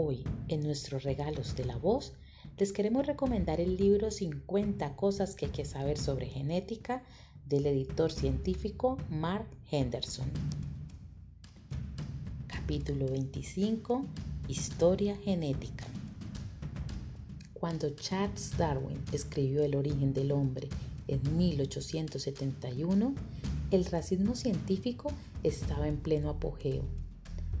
Hoy, en nuestros regalos de la voz, les queremos recomendar el libro 50 cosas que hay que saber sobre genética del editor científico Mark Henderson. Capítulo 25. Historia genética. Cuando Charles Darwin escribió El origen del hombre en 1871, el racismo científico estaba en pleno apogeo.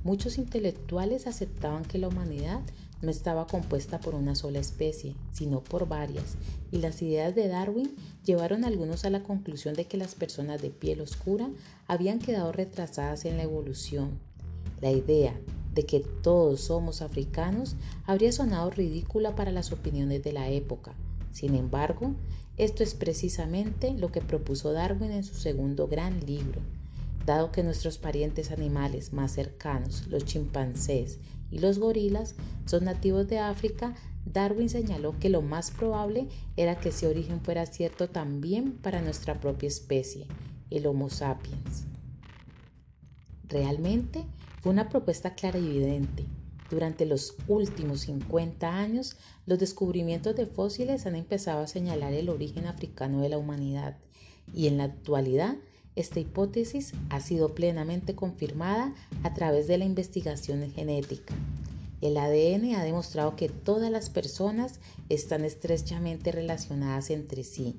Muchos intelectuales aceptaban que la humanidad no estaba compuesta por una sola especie, sino por varias, y las ideas de Darwin llevaron algunos a la conclusión de que las personas de piel oscura habían quedado retrasadas en la evolución. La idea de que todos somos africanos habría sonado ridícula para las opiniones de la época. Sin embargo, esto es precisamente lo que propuso Darwin en su segundo gran libro. Dado que nuestros parientes animales más cercanos, los chimpancés y los gorilas, son nativos de África, Darwin señaló que lo más probable era que ese origen fuera cierto también para nuestra propia especie, el Homo sapiens. Realmente fue una propuesta clara y evidente. Durante los últimos 50 años, los descubrimientos de fósiles han empezado a señalar el origen africano de la humanidad y en la actualidad esta hipótesis ha sido plenamente confirmada a través de la investigación genética. El ADN ha demostrado que todas las personas están estrechamente relacionadas entre sí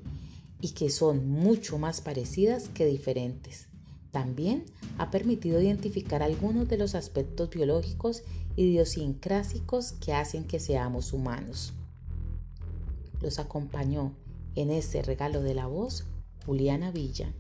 y que son mucho más parecidas que diferentes. También ha permitido identificar algunos de los aspectos biológicos idiosincrásicos que hacen que seamos humanos. Los acompañó en este regalo de la voz Juliana Villa.